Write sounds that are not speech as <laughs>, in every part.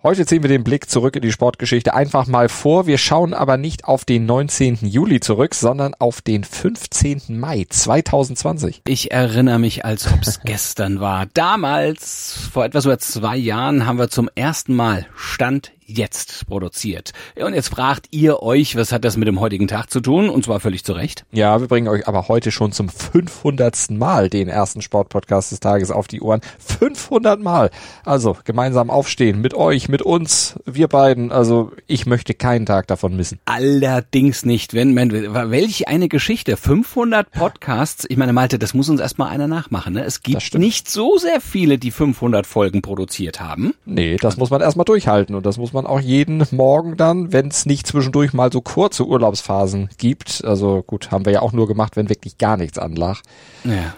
Heute ziehen wir den Blick zurück in die Sportgeschichte einfach mal vor. Wir schauen aber nicht auf den 19. Juli zurück, sondern auf den 15. Mai 2020. Ich erinnere mich, als ob es <laughs> gestern war. Damals, vor etwas über zwei Jahren, haben wir zum ersten Mal Stand jetzt produziert. Und jetzt fragt ihr euch, was hat das mit dem heutigen Tag zu tun? Und zwar völlig zu Recht. Ja, wir bringen euch aber heute schon zum 500. Mal den ersten Sportpodcast des Tages auf die Ohren. 500 Mal. Also gemeinsam aufstehen mit euch, mit uns, wir beiden. Also ich möchte keinen Tag davon missen. Allerdings nicht. Wenn, man, welch eine Geschichte. 500 Podcasts. Ich meine, Malte, das muss uns erstmal einer nachmachen. Ne? Es gibt nicht so sehr viele, die 500 Folgen produziert haben. Nee, das muss man erstmal durchhalten und das muss man man auch jeden Morgen dann, wenn es nicht zwischendurch mal so kurze Urlaubsphasen gibt. Also gut, haben wir ja auch nur gemacht, wenn wirklich gar nichts anlag. Ja.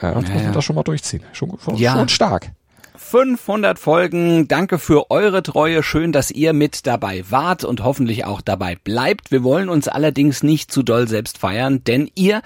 Ja, und ja, muss man das schon mal durchziehen. Schon, schon, ja. schon stark. 500 Folgen. Danke für eure Treue. Schön, dass ihr mit dabei wart und hoffentlich auch dabei bleibt. Wir wollen uns allerdings nicht zu doll selbst feiern, denn ihr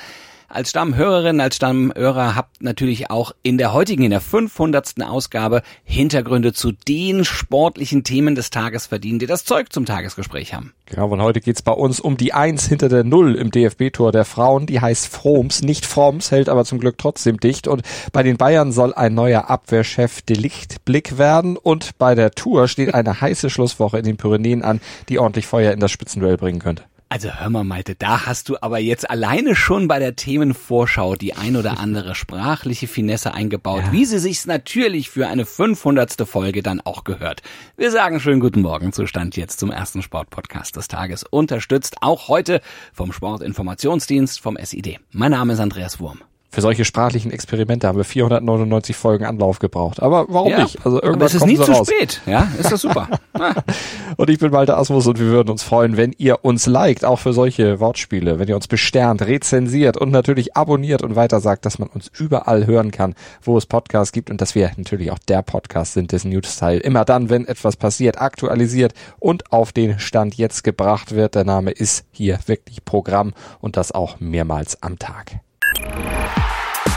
als Stammhörerin, als Stammhörer habt natürlich auch in der heutigen, in der 500. Ausgabe Hintergründe zu den sportlichen Themen des Tages verdient, die das Zeug zum Tagesgespräch haben. Genau, und heute geht's bei uns um die Eins hinter der Null im DFB-Tor der Frauen. Die heißt Froms, nicht Froms, hält aber zum Glück trotzdem dicht. Und bei den Bayern soll ein neuer Abwehrchef Delichtblick werden. Und bei der Tour steht eine <laughs> heiße Schlusswoche in den Pyrenäen an, die ordentlich Feuer in das Spitzenduell bringen könnte. Also hör mal, Malte, da hast du aber jetzt alleine schon bei der Themenvorschau die ein oder andere <laughs> sprachliche Finesse eingebaut, ja. wie sie sich's natürlich für eine 500. Folge dann auch gehört. Wir sagen schönen guten Morgen zu Stand jetzt zum ersten Sportpodcast des Tages, unterstützt auch heute vom Sportinformationsdienst vom SID. Mein Name ist Andreas Wurm für solche sprachlichen Experimente haben wir 499 Folgen Anlauf gebraucht. Aber warum ja, nicht? Also irgendwas aber es ist nie zu raus. spät. Ja, ist das super. <laughs> und ich bin Walter Asmus und wir würden uns freuen, wenn ihr uns liked, auch für solche Wortspiele, wenn ihr uns besternt, rezensiert und natürlich abonniert und weiter sagt, dass man uns überall hören kann, wo es Podcasts gibt und dass wir natürlich auch der Podcast sind, dessen News-Teil immer dann, wenn etwas passiert, aktualisiert und auf den Stand jetzt gebracht wird. Der Name ist hier wirklich Programm und das auch mehrmals am Tag.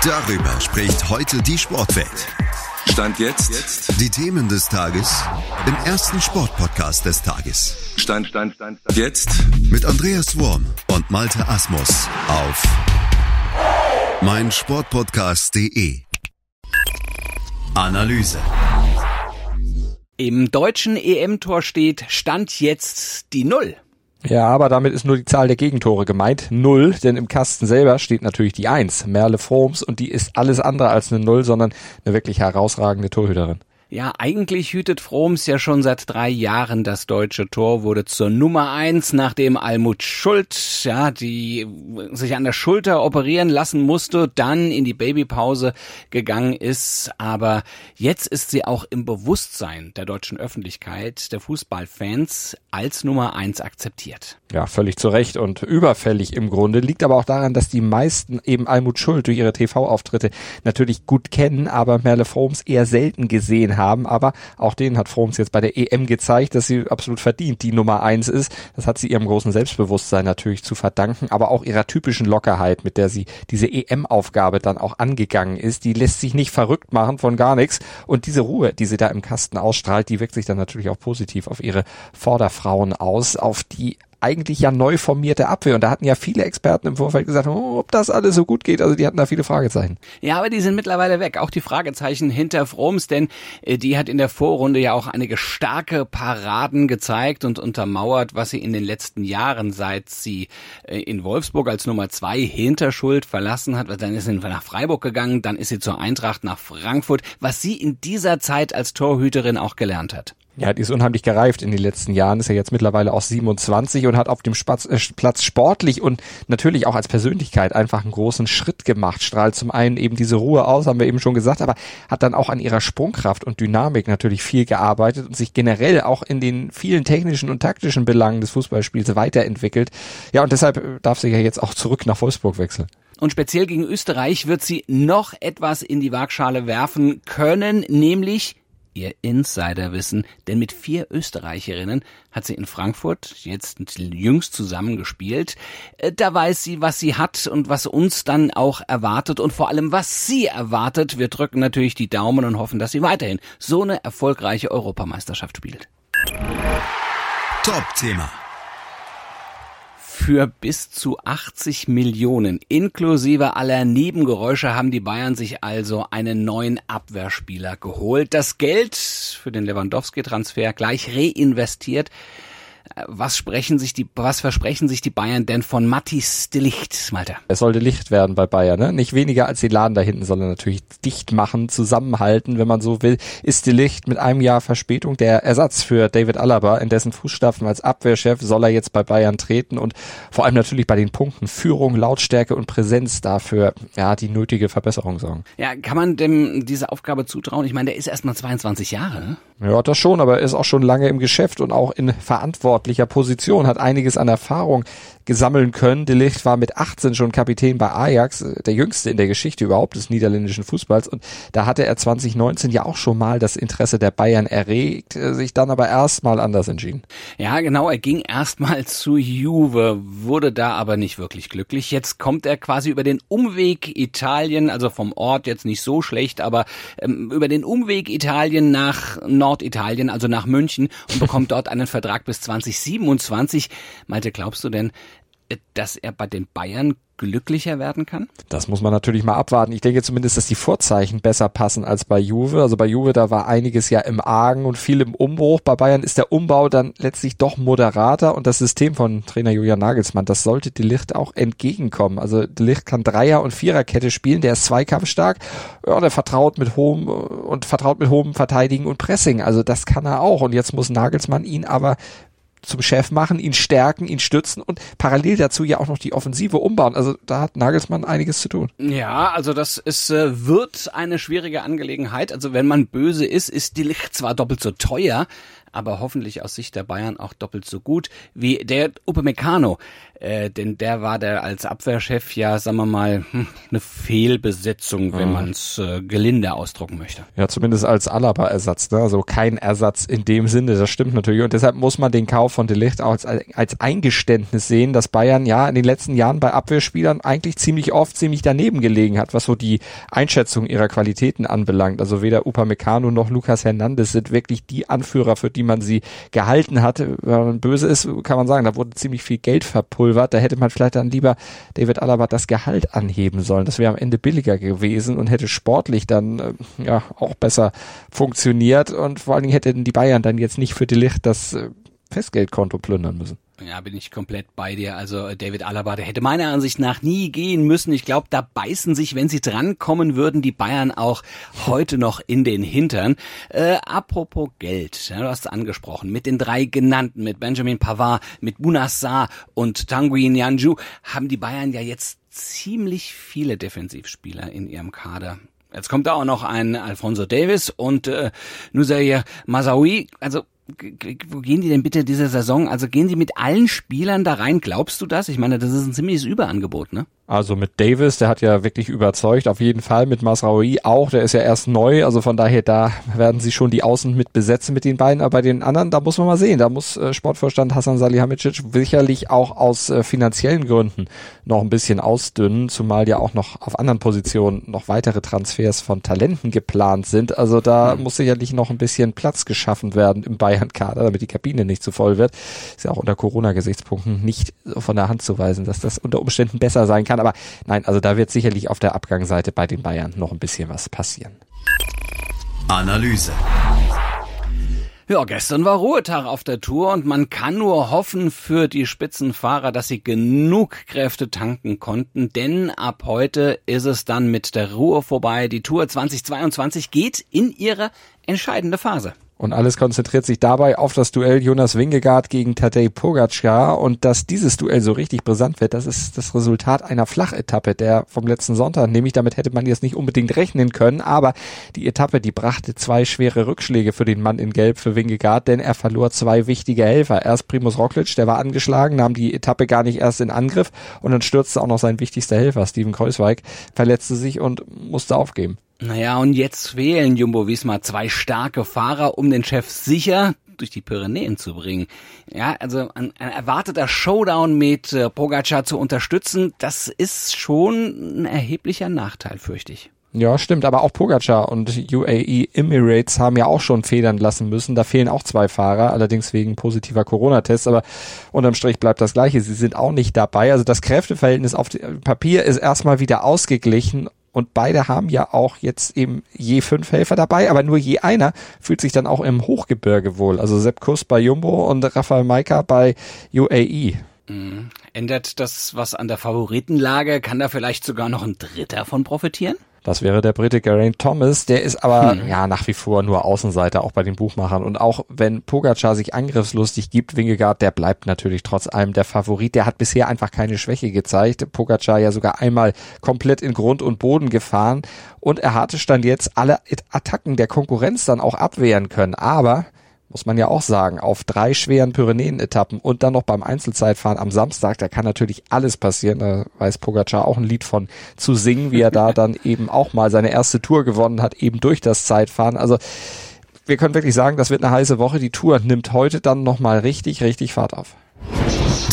Darüber spricht heute die Sportwelt. Stand jetzt. Die Themen des Tages im ersten Sportpodcast des Tages. Stand, Stand, Stand, Stand. Jetzt. Mit Andreas Worm und Malte Asmus auf meinsportpodcast.de. Analyse. Im deutschen EM-Tor steht Stand jetzt die Null. Ja, aber damit ist nur die Zahl der Gegentore gemeint. Null, denn im Kasten selber steht natürlich die Eins, Merle Froms, und die ist alles andere als eine Null, sondern eine wirklich herausragende Torhüterin. Ja, eigentlich hütet Froms ja schon seit drei Jahren das deutsche Tor, wurde zur Nummer eins, nachdem Almut Schuld, ja, die sich an der Schulter operieren lassen musste, dann in die Babypause gegangen ist. Aber jetzt ist sie auch im Bewusstsein der deutschen Öffentlichkeit, der Fußballfans, als Nummer eins akzeptiert. Ja, völlig zu Recht und überfällig im Grunde. Liegt aber auch daran, dass die meisten eben Almut Schuld durch ihre TV-Auftritte natürlich gut kennen, aber Merle Froms eher selten gesehen haben. Aber auch denen hat Froms jetzt bei der EM gezeigt, dass sie absolut verdient die Nummer eins ist. Das hat sie ihrem großen Selbstbewusstsein natürlich zu verdanken, aber auch ihrer typischen Lockerheit, mit der sie diese EM-Aufgabe dann auch angegangen ist. Die lässt sich nicht verrückt machen von gar nichts. Und diese Ruhe, die sie da im Kasten ausstrahlt, die wirkt sich dann natürlich auch positiv auf ihre Vorderfrauen aus, auf die eigentlich ja neu formierte Abwehr. Und da hatten ja viele Experten im Vorfeld gesagt, oh, ob das alles so gut geht. Also die hatten da viele Fragezeichen. Ja, aber die sind mittlerweile weg. Auch die Fragezeichen hinter Froms, denn äh, die hat in der Vorrunde ja auch einige starke Paraden gezeigt und untermauert, was sie in den letzten Jahren, seit sie äh, in Wolfsburg als Nummer zwei hinter Schuld verlassen hat, dann ist sie nach Freiburg gegangen, dann ist sie zur Eintracht nach Frankfurt, was sie in dieser Zeit als Torhüterin auch gelernt hat. Ja, die ist unheimlich gereift in den letzten Jahren, ist ja jetzt mittlerweile auch 27 und hat auf dem Spatz, äh, Platz sportlich und natürlich auch als Persönlichkeit einfach einen großen Schritt gemacht. Strahlt zum einen eben diese Ruhe aus, haben wir eben schon gesagt, aber hat dann auch an ihrer Sprungkraft und Dynamik natürlich viel gearbeitet und sich generell auch in den vielen technischen und taktischen Belangen des Fußballspiels weiterentwickelt. Ja, und deshalb äh, darf sie ja jetzt auch zurück nach Wolfsburg wechseln. Und speziell gegen Österreich wird sie noch etwas in die Waagschale werfen können, nämlich ihr Insiderwissen, denn mit vier Österreicherinnen hat sie in Frankfurt jetzt jüngst zusammengespielt. Äh, da weiß sie, was sie hat und was uns dann auch erwartet und vor allem, was sie erwartet. Wir drücken natürlich die Daumen und hoffen, dass sie weiterhin so eine erfolgreiche Europameisterschaft spielt. Top-Thema. Für bis zu 80 Millionen inklusive aller Nebengeräusche haben die Bayern sich also einen neuen Abwehrspieler geholt. Das Geld für den Lewandowski-Transfer gleich reinvestiert was sprechen sich die, was versprechen sich die Bayern denn von Mattis de Licht, Malte? Es sollte Licht werden bei Bayern, ne? Nicht weniger als die Laden da hinten, sondern natürlich dicht machen, zusammenhalten, wenn man so will. Ist de Licht mit einem Jahr Verspätung der Ersatz für David Alaba, in dessen Fußstapfen als Abwehrchef soll er jetzt bei Bayern treten und vor allem natürlich bei den Punkten Führung, Lautstärke und Präsenz dafür, ja, die nötige Verbesserung sorgen. Ja, kann man dem diese Aufgabe zutrauen? Ich meine, der ist erst mal 22 Jahre, ne? Ja, das schon, aber er ist auch schon lange im Geschäft und auch in verantwortlicher Position, hat einiges an Erfahrung gesammeln können. De Ligt war mit 18 schon Kapitän bei Ajax, äh, der jüngste in der Geschichte überhaupt des niederländischen Fußballs. Und da hatte er 2019 ja auch schon mal das Interesse der Bayern erregt, äh, sich dann aber erstmal anders entschieden. Ja, genau, er ging erstmal zu Juve, wurde da aber nicht wirklich glücklich. Jetzt kommt er quasi über den Umweg Italien, also vom Ort jetzt nicht so schlecht, aber ähm, über den Umweg Italien nach Norditalien, also nach München und bekommt <laughs> dort einen Vertrag bis 2027. Malte, glaubst du denn, dass er bei den Bayern glücklicher werden kann? Das muss man natürlich mal abwarten. Ich denke zumindest, dass die Vorzeichen besser passen als bei Juve. Also bei Juve, da war einiges ja im Argen und viel im Umbruch. Bei Bayern ist der Umbau dann letztlich doch moderater und das System von Trainer Julian Nagelsmann, das sollte De Licht auch entgegenkommen. Also De Licht kann Dreier- und Viererkette spielen, der ist zweikampfstark. Ja, der vertraut mit hohem und vertraut mit hohem Verteidigen und Pressing. Also das kann er auch und jetzt muss Nagelsmann ihn aber zum Chef machen, ihn stärken, ihn stützen und parallel dazu ja auch noch die Offensive umbauen. Also da hat Nagelsmann einiges zu tun. Ja, also das ist, äh, wird eine schwierige Angelegenheit. Also wenn man böse ist, ist die Licht zwar doppelt so teuer, aber hoffentlich aus Sicht der Bayern auch doppelt so gut wie der Upamecano, äh, denn der war der als Abwehrchef ja, sagen wir mal, hm, eine Fehlbesetzung, wenn mhm. man es äh, gelinde ausdrucken möchte. Ja, zumindest als Alaba-Ersatz, ne? also kein Ersatz in dem Sinne, das stimmt natürlich und deshalb muss man den Kauf von Delicht auch als, als Eingeständnis sehen, dass Bayern ja in den letzten Jahren bei Abwehrspielern eigentlich ziemlich oft ziemlich daneben gelegen hat, was so die Einschätzung ihrer Qualitäten anbelangt. Also weder Upamecano noch Lucas Hernandez sind wirklich die Anführer, für die man sie gehalten hat. Wenn man böse ist, kann man sagen, da wurde ziemlich viel Geld verpulvert. Da hätte man vielleicht dann lieber David Alaba das Gehalt anheben sollen. Das wäre am Ende billiger gewesen und hätte sportlich dann äh, ja auch besser funktioniert. Und vor allen Dingen hätten die Bayern dann jetzt nicht für die Licht das äh, Festgeldkonto plündern müssen. Ja, bin ich komplett bei dir. Also äh, David Alaba, der hätte meiner Ansicht nach nie gehen müssen. Ich glaube, da beißen sich, wenn sie drankommen würden, die Bayern auch heute noch in den Hintern. Äh, apropos Geld, ja, du hast es angesprochen, mit den drei genannten, mit Benjamin Pavard, mit Munassar und Tanguy Nyanju, haben die Bayern ja jetzt ziemlich viele Defensivspieler in ihrem Kader. Jetzt kommt da auch noch ein Alfonso Davis und äh, Nusair Mazaoui. Also wo gehen die denn bitte diese Saison? Also gehen die mit allen Spielern da rein? Glaubst du das? Ich meine, das ist ein ziemliches Überangebot, ne? Also mit Davis, der hat ja wirklich überzeugt, auf jeden Fall. Mit Masraoui auch, der ist ja erst neu, also von daher, da werden sie schon die Außen mit besetzen mit den beiden, aber bei den anderen, da muss man mal sehen, da muss äh, Sportvorstand Hassan Salihamidzic sicherlich auch aus äh, finanziellen Gründen noch ein bisschen ausdünnen, zumal ja auch noch auf anderen Positionen noch weitere Transfers von Talenten geplant sind, also da mhm. muss sicherlich noch ein bisschen Platz geschaffen werden im Bayern-Kader, damit die Kabine nicht zu voll wird. Ist ja auch unter Corona-Gesichtspunkten nicht von der Hand zu weisen, dass das unter Umständen besser sein kann kann. Aber nein, also da wird sicherlich auf der Abgangsseite bei den Bayern noch ein bisschen was passieren. Analyse. Ja, gestern war Ruhetag auf der Tour und man kann nur hoffen für die Spitzenfahrer, dass sie genug Kräfte tanken konnten, denn ab heute ist es dann mit der Ruhe vorbei. Die Tour 2022 geht in ihre entscheidende Phase. Und alles konzentriert sich dabei auf das Duell Jonas Wingegaard gegen Tadej Pogacar. Und dass dieses Duell so richtig brisant wird, das ist das Resultat einer Flachetappe der vom letzten Sonntag. Nämlich damit hätte man jetzt nicht unbedingt rechnen können. Aber die Etappe, die brachte zwei schwere Rückschläge für den Mann in Gelb für Wingegaard, denn er verlor zwei wichtige Helfer. Erst Primus Roglic, der war angeschlagen, nahm die Etappe gar nicht erst in Angriff. Und dann stürzte auch noch sein wichtigster Helfer, Steven Kreuzweig, verletzte sich und musste aufgeben. Naja, und jetzt fehlen Jumbo Visma zwei starke Fahrer, um den Chef sicher durch die Pyrenäen zu bringen. Ja, also ein, ein erwarteter Showdown mit äh, Pogacar zu unterstützen, das ist schon ein erheblicher Nachteil, fürchte ich. Ja, stimmt, aber auch Pogacar und UAE Emirates haben ja auch schon federn lassen müssen. Da fehlen auch zwei Fahrer, allerdings wegen positiver Corona-Tests, aber unterm Strich bleibt das gleiche. Sie sind auch nicht dabei. Also das Kräfteverhältnis auf Papier ist erstmal wieder ausgeglichen und beide haben ja auch jetzt eben je fünf Helfer dabei, aber nur je einer fühlt sich dann auch im Hochgebirge wohl. Also Sepp Kuss bei Jumbo und Rafael Maika bei UAE. Mhm. Ändert das was an der Favoritenlage? Kann da vielleicht sogar noch ein Dritter von profitieren? Das wäre der Brite Geraint Thomas. Der ist aber hm. ja nach wie vor nur Außenseiter, auch bei den Buchmachern. Und auch wenn Pogacar sich angriffslustig gibt, Wingegaard, der bleibt natürlich trotz allem der Favorit. Der hat bisher einfach keine Schwäche gezeigt. Pogacar ja sogar einmal komplett in Grund und Boden gefahren. Und er hatte stand jetzt alle Attacken der Konkurrenz dann auch abwehren können. Aber muss man ja auch sagen, auf drei schweren Pyrenäen-Etappen und dann noch beim Einzelzeitfahren am Samstag, da kann natürlich alles passieren. Da weiß Pogacar auch ein Lied von zu singen, wie er da <laughs> dann eben auch mal seine erste Tour gewonnen hat, eben durch das Zeitfahren. Also wir können wirklich sagen, das wird eine heiße Woche. Die Tour nimmt heute dann nochmal richtig, richtig Fahrt auf.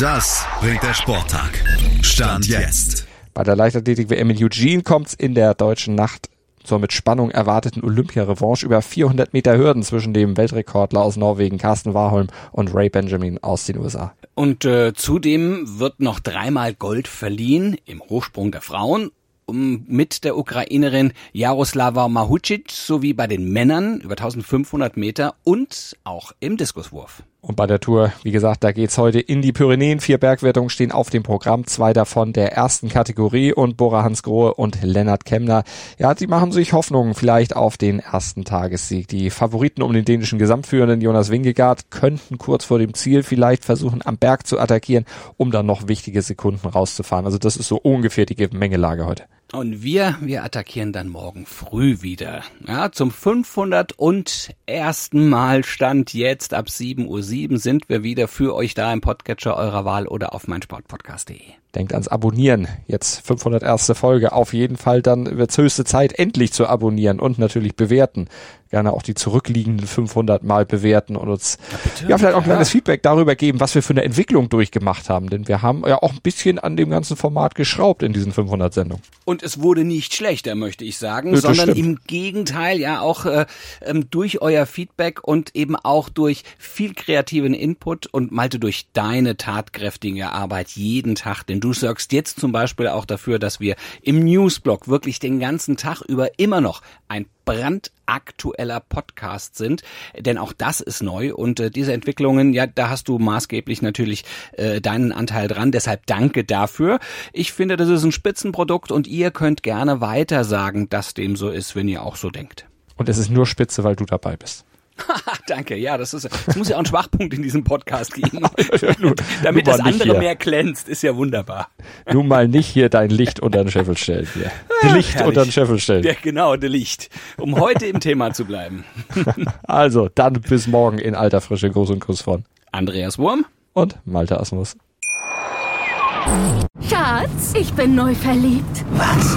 Das bringt der Sporttag. Stand jetzt. Bei der Leichtathletik-WM in Eugene kommt's in der deutschen Nacht zur mit Spannung erwarteten Olympia-Revanche über 400 Meter Hürden zwischen dem Weltrekordler aus Norwegen Carsten Warholm und Ray Benjamin aus den USA. Und äh, zudem wird noch dreimal Gold verliehen im Hochsprung der Frauen mit der Ukrainerin Jaroslava Mahucic sowie bei den Männern über 1500 Meter und auch im Diskuswurf. Und bei der Tour, wie gesagt, da geht's heute in die Pyrenäen. Vier Bergwertungen stehen auf dem Programm, zwei davon der ersten Kategorie und Bora Hansgrohe und Lennart Kemner. Ja, die machen sich Hoffnungen vielleicht auf den ersten Tagessieg. Die Favoriten um den dänischen Gesamtführenden Jonas Wingegaard könnten kurz vor dem Ziel vielleicht versuchen, am Berg zu attackieren, um dann noch wichtige Sekunden rauszufahren. Also das ist so ungefähr die Mengelage heute. Und wir, wir attackieren dann morgen früh wieder. Ja, zum 501. Mal Stand jetzt ab 7.07 Uhr sind wir wieder für euch da im Podcatcher eurer Wahl oder auf meinsportpodcast.de. Denkt ans Abonnieren. Jetzt 501. Folge. Auf jeden Fall dann wird's höchste Zeit, endlich zu abonnieren und natürlich bewerten. Gerne auch die zurückliegenden 500 Mal bewerten und uns ja, ja vielleicht auch ein kleines ja. Feedback darüber geben, was wir für eine Entwicklung durchgemacht haben. Denn wir haben ja auch ein bisschen an dem ganzen Format geschraubt in diesen 500 Sendungen. Und es wurde nicht schlechter, möchte ich sagen, ja, sondern stimmt. im Gegenteil ja auch äh, ähm, durch euer Feedback und eben auch durch viel kreativen Input und Malte durch deine tatkräftige Arbeit jeden Tag, denn du sorgst jetzt zum Beispiel auch dafür, dass wir im Newsblog wirklich den ganzen Tag über immer noch ein brandaktueller Podcast sind, denn auch das ist neu und äh, diese Entwicklungen, ja, da hast du maßgeblich natürlich äh, deinen Anteil dran, deshalb danke dafür. Ich finde, das ist ein Spitzenprodukt und ihr könnt gerne weiter sagen, dass dem so ist, wenn ihr auch so denkt. Und es ist nur spitze, weil du dabei bist. <laughs> Danke, ja, das ist, es muss ja auch ein Schwachpunkt in diesem Podcast geben. <laughs> nun, <laughs> Damit das andere hier. mehr glänzt, ist ja wunderbar. Nun mal nicht hier dein Licht unter den Scheffel stellen hier. Ah, Licht herrlich. unter den Scheffel stellen. Ja, genau, der Licht. Um heute im Thema zu bleiben. also, dann bis morgen in alter Frische. Gruß und Kuss von Andreas Wurm und Malte Asmus. Schatz, ich bin neu verliebt. Was?